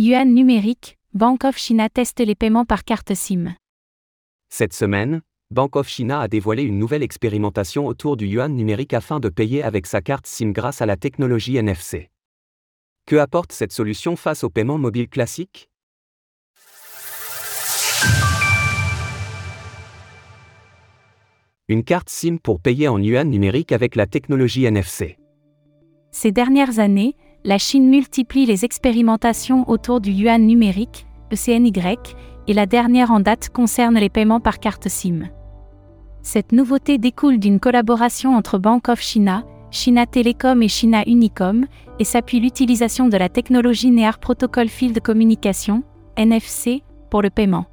Yuan numérique, Bank of China teste les paiements par carte SIM. Cette semaine, Bank of China a dévoilé une nouvelle expérimentation autour du yuan numérique afin de payer avec sa carte SIM grâce à la technologie NFC. Que apporte cette solution face aux paiements mobiles classiques? Une carte SIM pour payer en yuan numérique avec la technologie NFC. Ces dernières années, la Chine multiplie les expérimentations autour du yuan numérique, ECNY, et la dernière en date concerne les paiements par carte SIM. Cette nouveauté découle d'une collaboration entre Bank of China, China Telecom et China Unicom, et s'appuie l'utilisation de la technologie Near Protocol Field Communication, NFC, pour le paiement.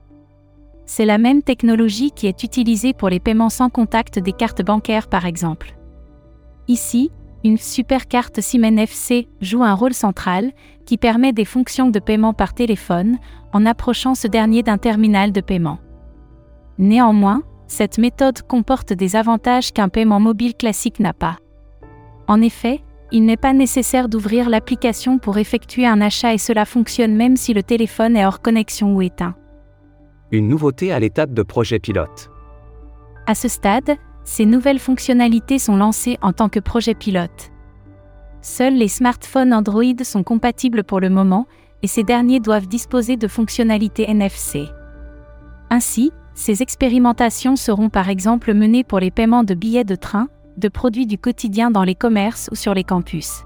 C'est la même technologie qui est utilisée pour les paiements sans contact des cartes bancaires par exemple. Ici, une super carte SIM NFC joue un rôle central qui permet des fonctions de paiement par téléphone en approchant ce dernier d'un terminal de paiement. Néanmoins, cette méthode comporte des avantages qu'un paiement mobile classique n'a pas. En effet, il n'est pas nécessaire d'ouvrir l'application pour effectuer un achat et cela fonctionne même si le téléphone est hors connexion ou éteint. Une nouveauté à l'étape de projet pilote. À ce stade, ces nouvelles fonctionnalités sont lancées en tant que projet pilote. Seuls les smartphones Android sont compatibles pour le moment, et ces derniers doivent disposer de fonctionnalités NFC. Ainsi, ces expérimentations seront par exemple menées pour les paiements de billets de train, de produits du quotidien dans les commerces ou sur les campus.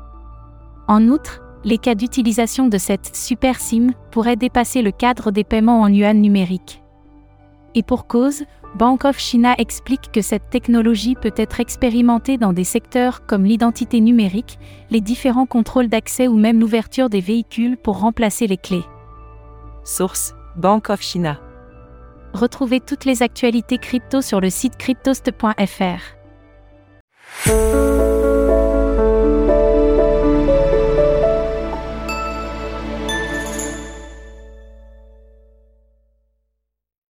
En outre, les cas d'utilisation de cette super SIM pourraient dépasser le cadre des paiements en yuan numérique. Et pour cause, Bank of China explique que cette technologie peut être expérimentée dans des secteurs comme l'identité numérique, les différents contrôles d'accès ou même l'ouverture des véhicules pour remplacer les clés. Source Bank of China. Retrouvez toutes les actualités crypto sur le site cryptost.fr.